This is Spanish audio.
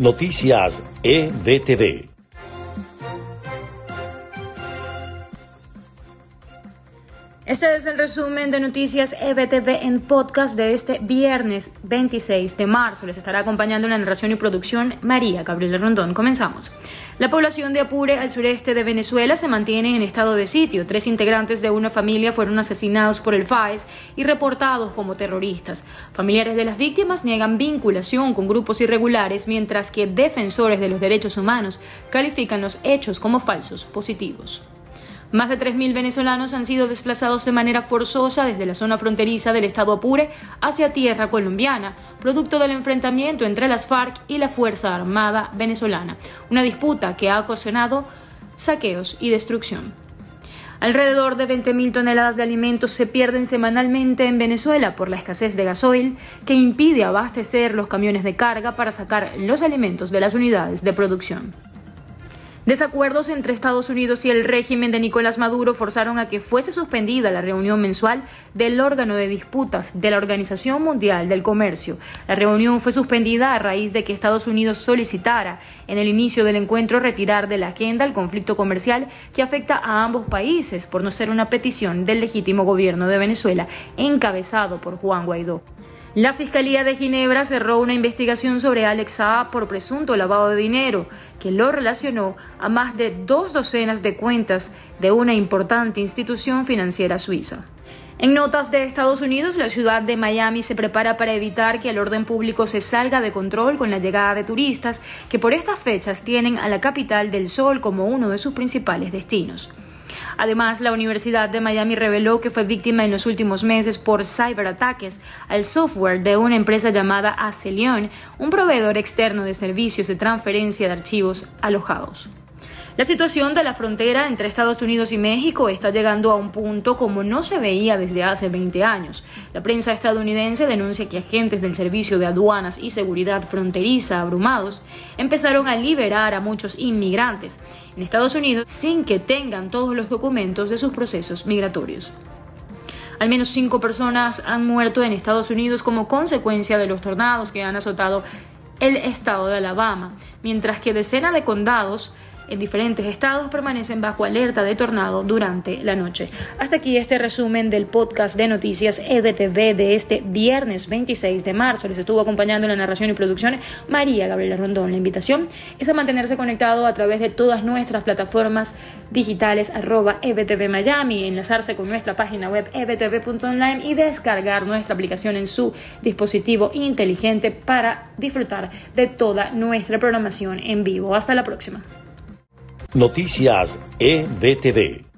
Noticias EBTV. Este es el resumen de noticias EBTV en podcast de este viernes 26 de marzo. Les estará acompañando en la narración y producción María Gabriela Rondón. Comenzamos. La población de Apure, al sureste de Venezuela, se mantiene en estado de sitio. Tres integrantes de una familia fueron asesinados por el FAES y reportados como terroristas. Familiares de las víctimas niegan vinculación con grupos irregulares, mientras que defensores de los derechos humanos califican los hechos como falsos positivos. Más de 3.000 venezolanos han sido desplazados de manera forzosa desde la zona fronteriza del estado Apure hacia tierra colombiana, producto del enfrentamiento entre las FARC y la Fuerza Armada venezolana, una disputa que ha ocasionado saqueos y destrucción. Alrededor de 20.000 toneladas de alimentos se pierden semanalmente en Venezuela por la escasez de gasoil que impide abastecer los camiones de carga para sacar los alimentos de las unidades de producción. Desacuerdos entre Estados Unidos y el régimen de Nicolás Maduro forzaron a que fuese suspendida la reunión mensual del órgano de disputas de la Organización Mundial del Comercio. La reunión fue suspendida a raíz de que Estados Unidos solicitara en el inicio del encuentro retirar de la agenda el conflicto comercial que afecta a ambos países por no ser una petición del legítimo gobierno de Venezuela encabezado por Juan Guaidó. La Fiscalía de Ginebra cerró una investigación sobre Alex Saab por presunto lavado de dinero, que lo relacionó a más de dos docenas de cuentas de una importante institución financiera suiza. En notas de Estados Unidos, la ciudad de Miami se prepara para evitar que el orden público se salga de control con la llegada de turistas que por estas fechas tienen a la capital del sol como uno de sus principales destinos. Además, la Universidad de Miami reveló que fue víctima en los últimos meses por ciberataques al software de una empresa llamada Acelion, un proveedor externo de servicios de transferencia de archivos alojados. La situación de la frontera entre Estados Unidos y México está llegando a un punto como no se veía desde hace 20 años. La prensa estadounidense denuncia que agentes del Servicio de Aduanas y Seguridad Fronteriza, abrumados, empezaron a liberar a muchos inmigrantes en Estados Unidos sin que tengan todos los documentos de sus procesos migratorios. Al menos cinco personas han muerto en Estados Unidos como consecuencia de los tornados que han azotado el estado de Alabama, mientras que decenas de condados en diferentes estados permanecen bajo alerta de tornado durante la noche. Hasta aquí este resumen del podcast de noticias EDTV de este viernes 26 de marzo. Les estuvo acompañando en la narración y producción María Gabriela Rondón. La invitación es a mantenerse conectado a través de todas nuestras plataformas digitales arroba EBTV Miami, enlazarse con nuestra página web ebtv.online y descargar nuestra aplicación en su dispositivo inteligente para disfrutar de toda nuestra programación en vivo. Hasta la próxima. Noticias EBTV.